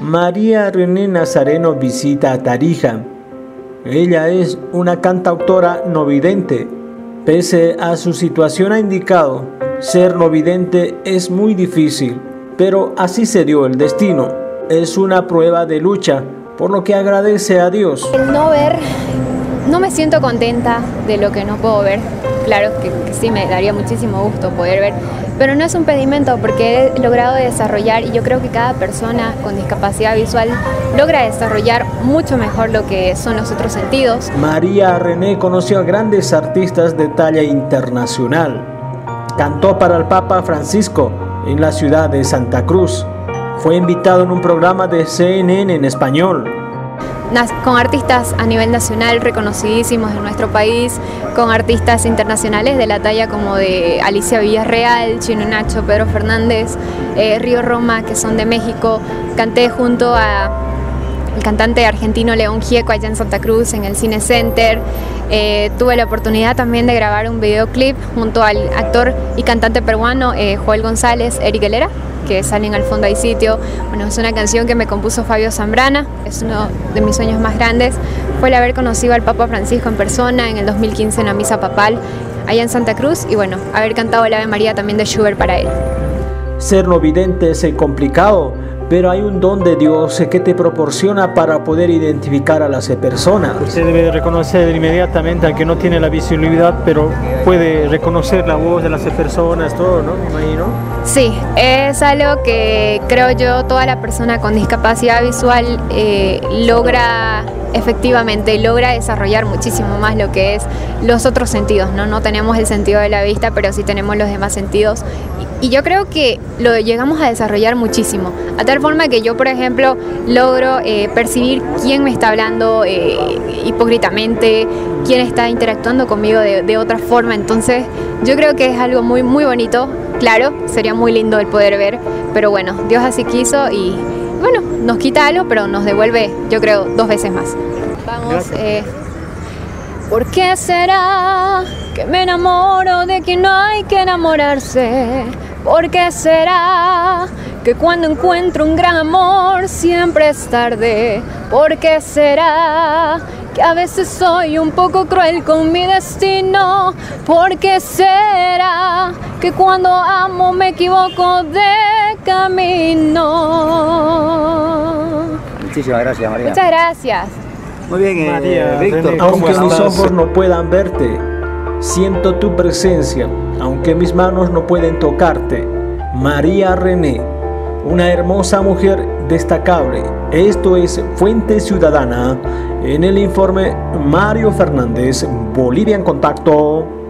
María René Nazareno visita a Tarija. Ella es una cantautora no vidente. Pese a su situación ha indicado, ser no vidente es muy difícil, pero así se dio el destino. Es una prueba de lucha, por lo que agradece a Dios. El no ver, siento contenta de lo que no puedo ver. Claro que, sí, me daría muchísimo gusto poder ver pero no es un pedimento porque he logrado desarrollar y yo creo que cada persona con discapacidad visual logra desarrollar mucho mejor lo que son los otros sentidos. María René conoció a grandes artistas de talla internacional. Cantó para el Papa Francisco en la ciudad de Santa Cruz. Fue invitado en un programa de CNN en español con artistas a nivel nacional reconocidísimos en nuestro país, con artistas internacionales de la talla como de Alicia Villarreal, Chino Nacho, Pedro Fernández, eh, Río Roma, que son de México. Canté junto a el cantante argentino León Gieco allá en Santa Cruz, en el Cine Center. Eh, tuve la oportunidad también de grabar un videoclip junto al actor y cantante peruano eh, Joel González, Eric Helera que salen al fondo hay sitio. Bueno, es una canción que me compuso Fabio Zambrana, es uno de mis sueños más grandes. Fue el haber conocido al Papa Francisco en persona en el 2015 en la misa papal allá en Santa Cruz y bueno, haber cantado el Ave María también de Schubert para él. Ser no vidente es complicado, pero hay un don de Dios que te proporciona para poder identificar a las personas. Usted debe reconocer inmediatamente, aunque no tiene la visibilidad, pero puede reconocer la voz de las personas, todo, ¿no? Me imagino. Sí, es algo que creo yo toda la persona con discapacidad visual eh, logra efectivamente logra desarrollar muchísimo más lo que es los otros sentidos, ¿no? No tenemos el sentido de la vista, pero sí tenemos los demás sentidos. Y, yo creo que lo llegamos a desarrollar muchísimo, a tal forma que yo, por ejemplo, logro eh, percibir quién me está hablando eh, hipócritamente, quién está interactuando conmigo de, de otra forma. Entonces, yo creo que es algo muy, muy bonito. Claro, sería muy lindo el poder ver, pero bueno, Dios así quiso y bueno, nos quita algo, pero nos devuelve, yo creo, dos veces más. Vamos. Eh, ¿Por qué será que me enamoro de quien no hay que enamorarse? ¿Por qué será que cuando encuentro un gran amor siempre es tarde? ¿Por qué será que a veces soy un poco cruel con mi destino? ¿Por qué será que cuando amo me equivoco de camino? Muchísimas gracias, María. Muchas gracias. Muy bien, eh, María, Víctor. Aunque mis ojos no puedan verte, siento tu presencia, aunque mis manos no pueden tocarte. María René, una hermosa mujer destacable. Esto es Fuente Ciudadana en el informe Mario Fernández, Bolivia en Contacto.